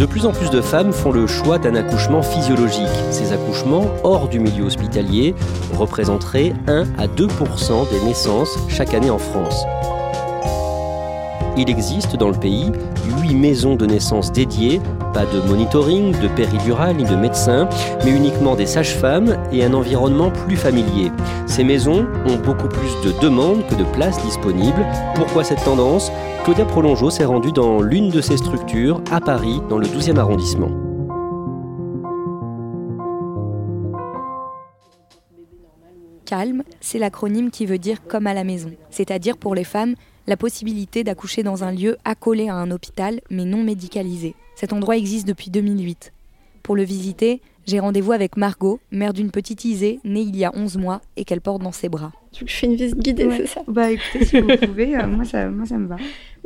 De plus en plus de femmes font le choix d'un accouchement physiologique. Ces accouchements, hors du milieu hospitalier, représenteraient 1 à 2% des naissances chaque année en France. Il existe dans le pays 8 maisons de naissance dédiées, pas de monitoring, de péridural ni de médecins, mais uniquement des sages-femmes et un environnement plus familier. Ces maisons ont beaucoup plus de demandes que de places disponibles. Pourquoi cette tendance? Claudia Prolongeau s'est rendue dans l'une de ces structures à Paris, dans le 12e arrondissement. Calme, c'est l'acronyme qui veut dire comme à la maison, c'est-à-dire pour les femmes la possibilité d'accoucher dans un lieu accolé à un hôpital mais non médicalisé. Cet endroit existe depuis 2008. Pour le visiter, j'ai rendez-vous avec Margot, mère d'une petite Isée née il y a 11 mois et qu'elle porte dans ses bras. Tu je fais une visite guidée, c'est ça? Bah écoutez, si vous pouvez, euh, moi, ça, moi ça me va.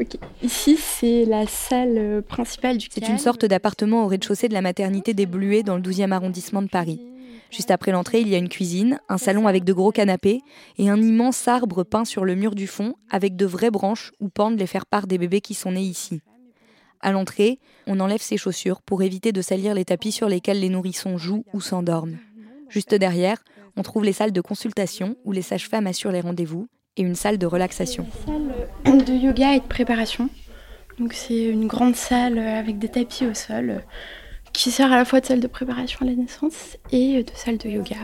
Ok. Ici, c'est la salle euh, principale du C'est une sorte d'appartement au rez-de-chaussée de la maternité des Bluets dans le 12e arrondissement de Paris. Juste après l'entrée, il y a une cuisine, un salon avec de gros canapés et un immense arbre peint sur le mur du fond avec de vraies branches où pendent les faire-part des bébés qui sont nés ici. À l'entrée, on enlève ses chaussures pour éviter de salir les tapis sur lesquels les nourrissons jouent ou s'endorment. Juste derrière, on trouve les salles de consultation où les sages-femmes assurent les rendez-vous et une salle de relaxation. Salle de yoga et de préparation. Donc c'est une grande salle avec des tapis au sol qui sert à la fois de salle de préparation à la naissance et de salle de yoga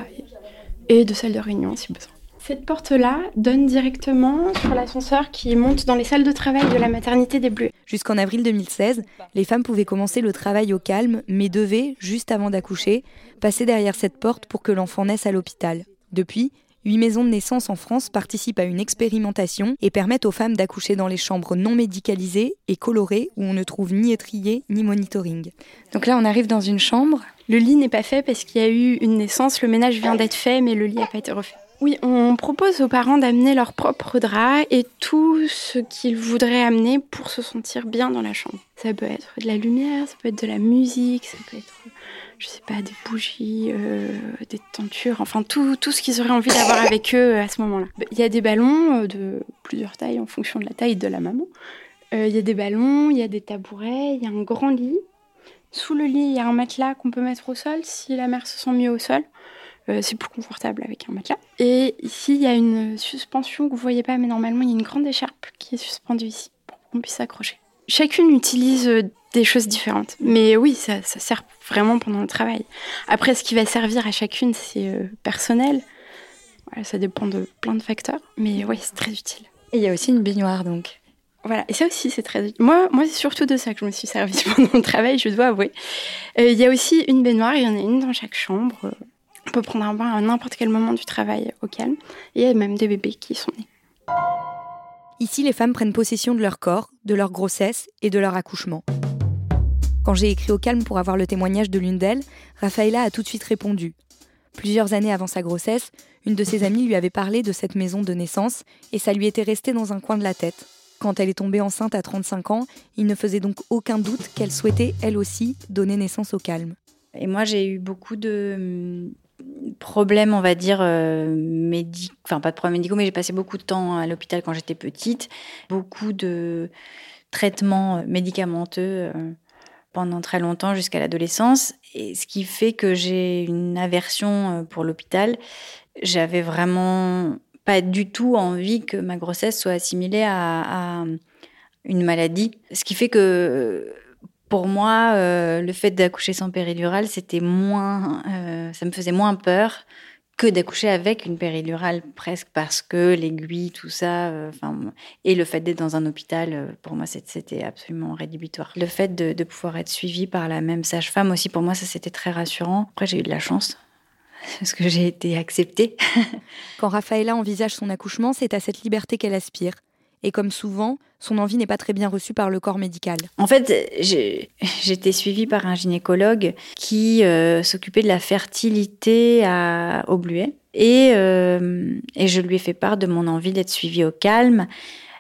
et de salle de réunion si besoin. Cette porte-là donne directement sur l'ascenseur qui monte dans les salles de travail de la maternité des Bleus. Jusqu'en avril 2016, les femmes pouvaient commencer le travail au calme, mais devaient, juste avant d'accoucher, passer derrière cette porte pour que l'enfant naisse à l'hôpital. Depuis, Huit maisons de naissance en France participent à une expérimentation et permettent aux femmes d'accoucher dans les chambres non médicalisées et colorées où on ne trouve ni étrier ni monitoring. Donc là, on arrive dans une chambre. Le lit n'est pas fait parce qu'il y a eu une naissance, le ménage vient d'être fait, mais le lit n'a pas été refait. Oui, on propose aux parents d'amener leurs propres draps et tout ce qu'ils voudraient amener pour se sentir bien dans la chambre. Ça peut être de la lumière, ça peut être de la musique, ça peut être, je sais pas, des bougies, euh, des tentures, enfin tout, tout ce qu'ils auraient envie d'avoir avec eux à ce moment-là. Il y a des ballons euh, de plusieurs tailles en fonction de la taille de la maman. Euh, il y a des ballons, il y a des tabourets, il y a un grand lit. Sous le lit, il y a un matelas qu'on peut mettre au sol si la mère se sent mieux au sol. Euh, c'est plus confortable avec un matelas. Et ici, il y a une suspension que vous voyez pas, mais normalement, il y a une grande écharpe qui est suspendue ici pour qu'on puisse s'accrocher. Chacune utilise euh, des choses différentes. Mais oui, ça, sert vraiment pendant le travail. Après, ce qui va servir à chacune, c'est euh, personnel. ça dépend de plein de facteurs. Mais oui, c'est très utile. Et il y a aussi une baignoire, donc. Voilà, et ça aussi c'est très utile. Moi, moi c'est surtout de ça que je me suis servie pendant le travail, je dois avouer. Il y a aussi une baignoire, il y en a une dans chaque chambre. On peut prendre un bain à n'importe quel moment du travail au calme. Et il y a même des bébés qui sont nés. Ici, les femmes prennent possession de leur corps, de leur grossesse et de leur accouchement. Quand j'ai écrit au calme pour avoir le témoignage de l'une d'elles, Rafaela a tout de suite répondu. Plusieurs années avant sa grossesse, une de ses amies lui avait parlé de cette maison de naissance et ça lui était resté dans un coin de la tête. Quand elle est tombée enceinte à 35 ans, il ne faisait donc aucun doute qu'elle souhaitait, elle aussi, donner naissance au calme. Et moi, j'ai eu beaucoup de problèmes, on va dire, euh, médicaux, enfin pas de problèmes médicaux, mais j'ai passé beaucoup de temps à l'hôpital quand j'étais petite, beaucoup de traitements médicamenteux, euh, pendant très longtemps jusqu'à l'adolescence, et ce qui fait que j'ai une aversion pour l'hôpital. J'avais vraiment pas du tout envie que ma grossesse soit assimilée à, une maladie. Ce qui fait que pour moi, euh, le fait d'accoucher sans péridurale, c'était moins, euh, ça me faisait moins peur que d'accoucher avec une péridurale presque parce que l'aiguille, tout ça, euh, et le fait d'être dans un hôpital, pour moi, c'était absolument rédhibitoire. Le fait de, pouvoir être suivi par la même sage-femme aussi, pour moi, ça c'était très rassurant. Après, j'ai eu de la chance parce que j'ai été acceptée. Quand Raphaëla envisage son accouchement, c'est à cette liberté qu'elle aspire. Et comme souvent, son envie n'est pas très bien reçue par le corps médical. En fait, j'étais suivie par un gynécologue qui euh, s'occupait de la fertilité à, au Bluet. Et, euh, et, je lui ai fait part de mon envie d'être suivie au calme.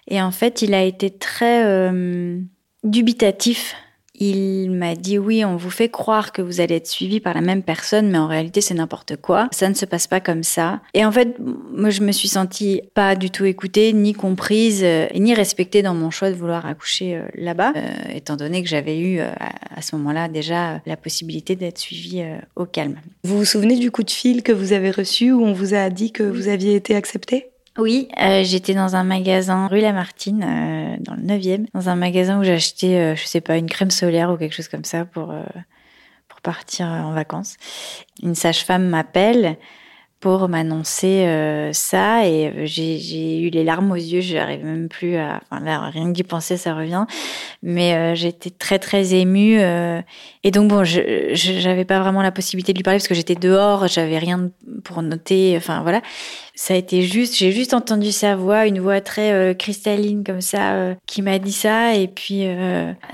Et en fait, il a été très euh, dubitatif il m'a dit oui, on vous fait croire que vous allez être suivi par la même personne, mais en réalité c'est n'importe quoi. Ça ne se passe pas comme ça. Et en fait, moi je me suis sentie pas du tout écoutée, ni comprise, euh, ni respectée dans mon choix de vouloir accoucher euh, là-bas, euh, étant donné que j'avais eu à ce moment-là déjà la possibilité d'être suivie au calme. Vous vous souvenez du coup de fil que vous avez reçu où on vous a dit que vous aviez été acceptée? Oui, euh, j'étais dans un magasin rue Lamartine, euh, dans le 9e, dans un magasin où j'achetais, euh, je sais pas, une crème solaire ou quelque chose comme ça pour, pour partir en vacances. Une sage-femme m'appelle pour m'annoncer euh, ça. Et euh, j'ai eu les larmes aux yeux, je n'arrive même plus à enfin là rien que d'y penser ça revient. Mais euh, j'étais très très émue et donc bon je j'avais pas vraiment la possibilité de lui parler parce que j'étais dehors, j'avais rien pour noter. Enfin voilà. Ça a été juste, j'ai juste entendu sa voix, une voix très cristalline comme ça qui m'a dit ça. Et puis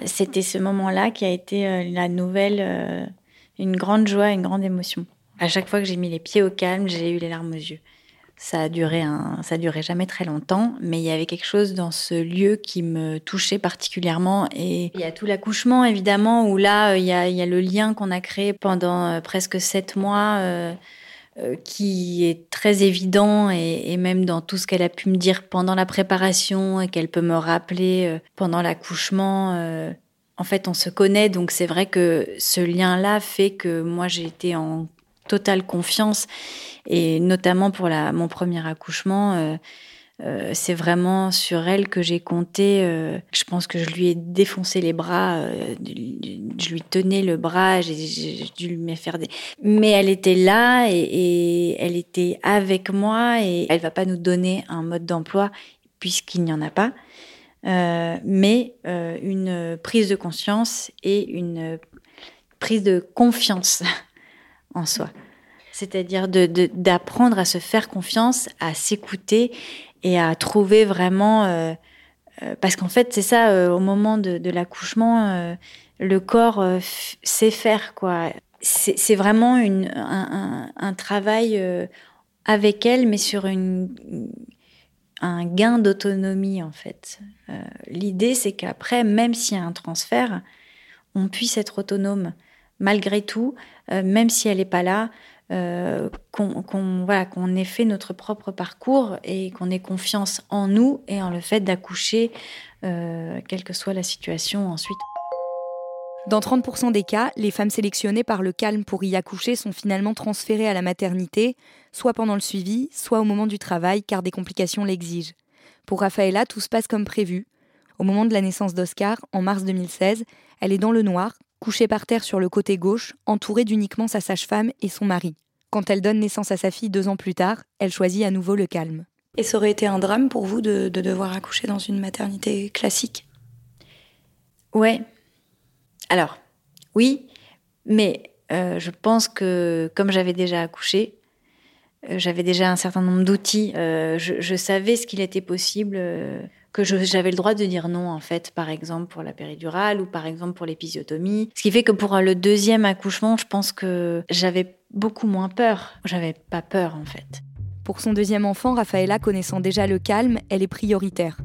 c'était ce moment-là qui a été la nouvelle une grande joie, une grande émotion. À chaque fois que j'ai mis les pieds au calme, j'ai eu les larmes aux yeux. Ça a duré un, ça a duré jamais très longtemps, mais il y avait quelque chose dans ce lieu qui me touchait particulièrement. Et il y a tout l'accouchement évidemment où là il y a, il y a le lien qu'on a créé pendant euh, presque sept mois. Euh, euh, qui est très évident et, et, même dans tout ce qu'elle a pu me dire pendant la préparation et qu'elle peut me rappeler euh, pendant l'accouchement. Euh, en fait, on se connaît, donc c'est vrai que ce lien-là fait que moi j'ai été en totale confiance. Et notamment pour la, mon premier accouchement, euh, euh, c'est vraiment sur elle que j'ai compté. Euh, je pense que je lui ai défoncé les bras, je lui tenais le bras, j'ai dû lui faire des. Mais elle était là et, et, elle était avec moi et elle va pas nous donner un mode d'emploi puisqu'il n'y en a pas. mais une prise de conscience et une prise de confiance en soi. C'est-à-dire d'apprendre à se faire confiance, à s'écouter et à trouver vraiment... Euh, euh, parce qu'en fait, c'est ça, euh, au moment de, l'accouchement, le corps sait faire, quoi. C'est vraiment une, un, travail avec elle, mais sur une, un gain d'autonomie, en fait. L'idée, c'est qu'après, même s'il y a un transfert, on puisse être autonome malgré tout, euh, même si elle n'est pas là, euh, qu'on qu'on ait fait notre propre parcours et qu'on ait confiance en nous et en le fait d'accoucher, euh, quelle que soit la situation ensuite. Dans 30% des cas, les femmes sélectionnées par le calme pour y accoucher sont finalement transférées à la maternité, soit pendant le suivi, soit au moment du travail, car des complications l'exigent. Pour Rafaela, tout se passe comme prévu. Au moment de la naissance d'Oscar, en mars 2016, elle est dans le noir, couchée par terre sur le côté gauche, entourée d'uniquement sa sage-femme et son mari. Quand elle donne naissance à sa fille deux ans plus tard, elle choisit à nouveau le calme. Et ça aurait été un drame pour vous de, devoir accoucher dans une maternité classique? Ouais. Alors, oui, mais euh, je pense que comme j'avais déjà accouché, euh, j'avais déjà un certain nombre d'outils. Euh, je, savais ce qu'il était possible que j'avais le droit de dire non, en fait, par exemple pour la péridurale ou par exemple pour l'épisiotomie. Ce qui fait que pour le deuxième accouchement, je pense que j'avais beaucoup moins peur. J'avais pas peur, en fait. Pour son deuxième enfant, Rafaela, connaissant déjà le calme, elle est prioritaire.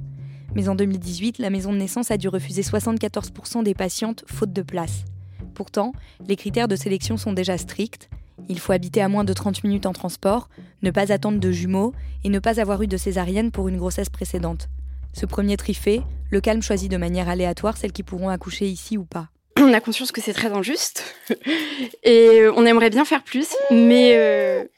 Mais en 2018, la maison de naissance a dû refuser 74% des patientes faute de place. Pourtant, les critères de sélection sont déjà stricts. Il faut habiter à moins de 30 minutes en transport, ne pas attendre de jumeaux et ne pas avoir eu de césarienne pour une grossesse précédente. Ce premier tri le calme choisit de manière aléatoire celles qui pourront accoucher ici ou pas. on a conscience que c'est très injuste et on aimerait bien faire plus, mais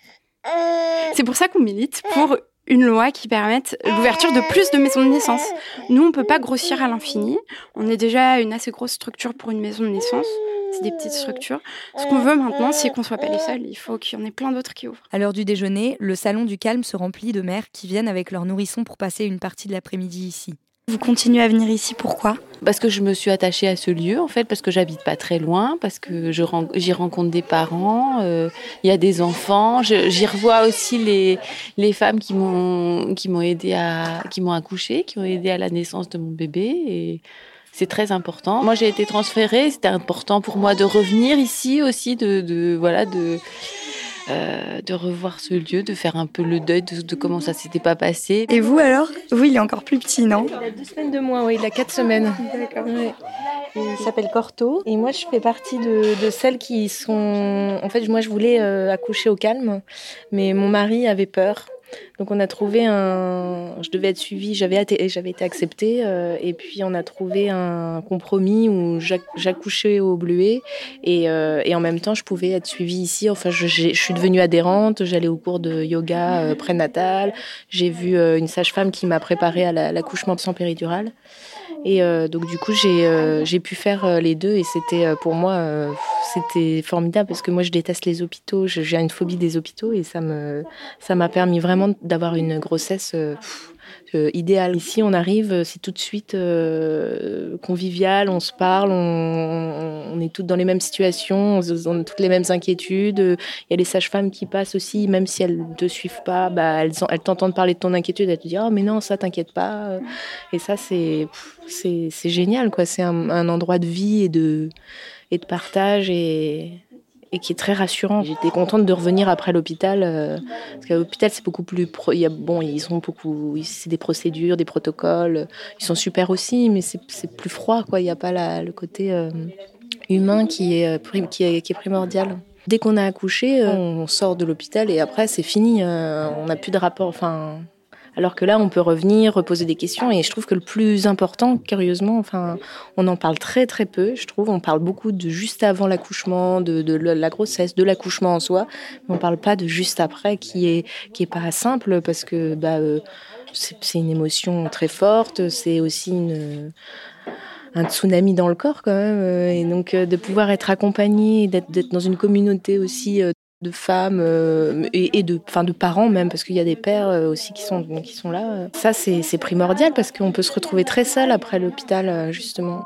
c'est pour ça qu'on milite pour une loi qui permette l'ouverture de plus de maisons de naissance. Nous, on peut pas grossir à l'infini. On est déjà une assez grosse structure pour une maison de naissance. C'est des petites structures. Ce qu'on veut maintenant, c'est qu'on soit pas les seuls. Il faut qu'il y en ait plein d'autres qui ouvrent. À l'heure du déjeuner, le salon du calme se remplit de mères qui viennent avec leurs nourrissons pour passer une partie de l'après-midi ici. Vous continuez à venir ici, pourquoi? Parce que je me suis attachée à ce lieu, en fait, parce que j'habite pas très loin, parce que j'y rencontre des parents, euh, il y a des enfants. J'y revois aussi les, les femmes qui m'ont qui m'ont aidé à qui m'ont accouché, qui ont aidé à la naissance de mon bébé et c'est très important. Moi, j'ai été transférée, c'était important pour moi de revenir ici aussi, de, de voilà, de euh, de revoir ce lieu, de faire un peu le deuil de, comment ça s'était pas passé. Et vous alors? Vous, il est encore plus petit, non? Il a deux semaines de moins, oui, il a quatre semaines. D'accord. Il s'appelle Corto et moi je fais partie de, celles qui sont. En fait, moi je voulais euh, accoucher au calme, mais mon mari avait peur donc on a trouvé un, je devais être suivie, j'avais été, j'avais été acceptée, euh, et puis on a trouvé un compromis où j'accouchais au Bluet et, euh, et, en même temps je pouvais être suivie ici. Enfin, je, suis devenue adhérente, j'allais au cours de yoga euh, prénatal, j'ai vu une sage-femme qui m'a préparée à l'accouchement sans péridurale. Et euh, donc du coup, j'ai euh, pu faire euh, les deux et c'était pour moi c'était formidable parce que moi je déteste les hôpitaux, j'ai une phobie des hôpitaux et ça me ça m'a permis vraiment d'avoir une grossesse euh, idéal. Ici, on arrive, euh, c'est tout de suite euh, convivial, on se parle, on, est toutes dans les mêmes situations, on, a toutes les mêmes inquiétudes. Il y a les sages-femmes qui passent aussi, même si elles ne te suivent pas, bah, elles, elles t'entendent parler de ton inquiétude, elles te disent oh, mais non, ça t'inquiète pas. Et ça, c'est génial, quoi. C'est un, un endroit de vie et de et de partage et et qui est très rassurant. J'étais contente de revenir après l'hôpital euh, parce qu'à l'hôpital c'est beaucoup plus il y a, bon ils sont beaucoup c'est des procédures, des protocoles, ils sont super aussi mais c'est plus froid quoi, il n'y a pas le côté euh, humain qui est, euh, qui est, qui est primordial. Dès qu'on a accouché, on sort de l'hôpital et après c'est fini, on n'a plus de rapport enfin alors que là, on peut revenir, reposer des questions. Et je trouve que le plus important, curieusement, enfin, on en parle très très peu. Je trouve, on parle beaucoup de juste avant l'accouchement, de, la grossesse, de l'accouchement en soi, mais on parle pas de juste après, qui est qui est pas simple parce que bah euh, c'est une émotion très forte. C'est aussi une un tsunami dans le corps quand même euh, et donc euh, de pouvoir être accompagné d'être dans une communauté aussi de femmes euh, et, de, enfin, de parents même, parce qu'il y a des pères euh, aussi qui sont, qui sont là. Ça, c'est primordial parce qu'on peut se retrouver très seul après l'hôpital, euh, justement.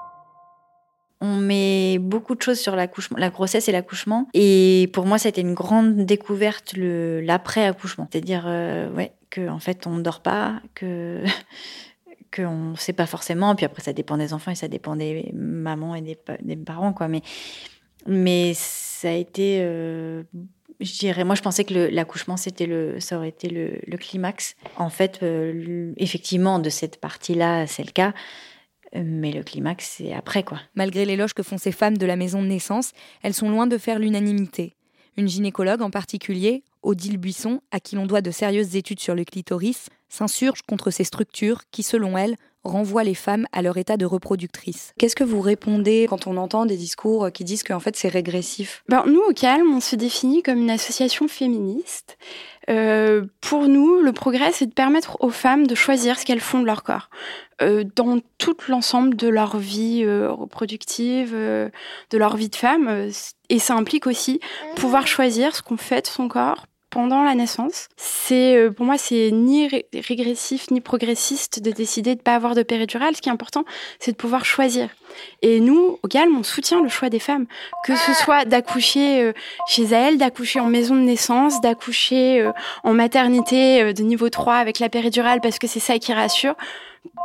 On met beaucoup de choses sur l'accouchement, la grossesse et l'accouchement. Et pour moi, c'était une grande découverte l'après-accouchement. C'est-à-dire, ouais, que en fait, on ne dort pas, que qu'on ne sait pas forcément. Puis après, ça dépend des enfants et ça dépend des mamans et des, des parents, quoi. Mais mais ça a été je dirais, moi je pensais que l'accouchement c'était le, ça aurait été le, climax. En fait, euh, effectivement, de cette partie-là, c'est le cas. Mais le climax, c'est après, quoi. Malgré l'éloge que font ces femmes de la maison de naissance, elles sont loin de faire l'unanimité. Une gynécologue en particulier, Odile Buisson, à qui l'on doit de sérieuses études sur le clitoris, s'insurge contre ces structures qui, selon elle, renvoient les femmes à leur état de reproductrice. Qu'est-ce que vous répondez quand on entend des discours qui disent qu'en fait c'est régressif? Ben, Nous, au Calme, on se définit comme une association féministe. Euh, pour nous, le progrès, c'est de permettre aux femmes de choisir ce qu'elles font de leur corps. Euh, dans tout l'ensemble de leur vie euh, reproductive, de leur vie de femme. et ça implique aussi pouvoir choisir ce qu'on fait de son corps pendant la naissance. C'est euh, pour moi c'est ni régressif ni progressiste de décider de pas avoir de péridurale. Ce qui est important, c'est de pouvoir choisir. Et nous, au Calme, on soutient le choix des femmes, que ce soit d'accoucher euh, chez elles, d'accoucher en maison de naissance, d'accoucher euh, en maternité de niveau 3 avec la péridurale parce que c'est ça qui rassure.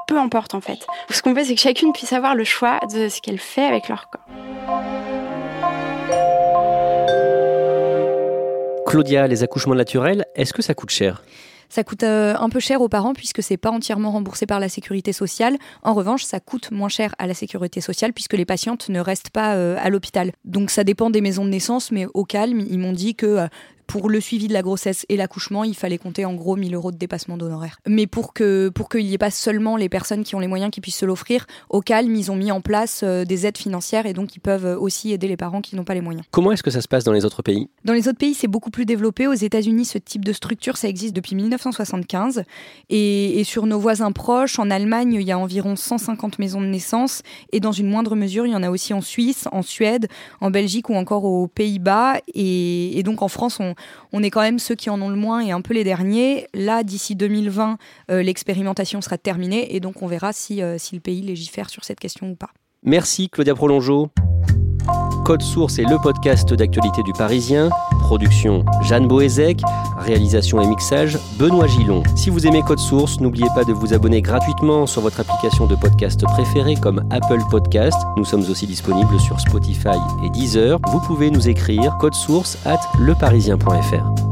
Peu importe en fait. Ce qu'on veut, c'est que chacune puisse avoir le choix de ce qu'elle fait avec leur corps. Claudia, les accouchements naturels, est-ce que ça coûte cher? Ça coûte euh, un peu cher aux parents puisque c'est pas entièrement remboursé par la sécurité sociale. En revanche, ça coûte moins cher à la sécurité sociale puisque les patientes ne restent pas euh, à l'hôpital. Donc ça dépend des maisons de naissance, mais au calme, ils m'ont dit que Pour le suivi de la grossesse et l'accouchement, il fallait compter en gros 1000 euros de dépassement d'honoraires. Mais pour que pour qu'il n'y ait pas seulement les personnes qui ont les moyens qui puissent se l'offrir, au calme, ils ont mis en place euh, des aides financières et donc ils peuvent aussi aider les parents qui n'ont pas les moyens. Comment est-ce que ça se passe dans les autres pays? Dans les autres pays, c'est beaucoup plus développé. Aux États-Unis, ce type de structure, ça existe depuis 1975. Et, et sur nos voisins proches, en Allemagne, il y a environ 150 maisons de naissance. Et dans une moindre mesure, il y en a aussi en Suisse, en Suède, en Belgique ou encore aux Pays-Bas. Et, donc en France, on, est quand même ceux qui en ont le moins et un peu les derniers. Là, d'ici 2020, euh, l'expérimentation sera terminée. Et donc on verra si, euh, si le pays légifère sur cette question ou pas. Merci Claudia Prolongeau. Code Source est le podcast d'actualité du Parisien. Production Jeanne Boézek. Réalisation et mixage Benoît Gillon. Si vous aimez Code Source, n'oubliez pas de vous abonner gratuitement sur votre application de podcast préférée comme Apple Podcast. Nous sommes aussi disponibles sur Spotify et Deezer. Vous pouvez nous écrire code source at leparisien.fr.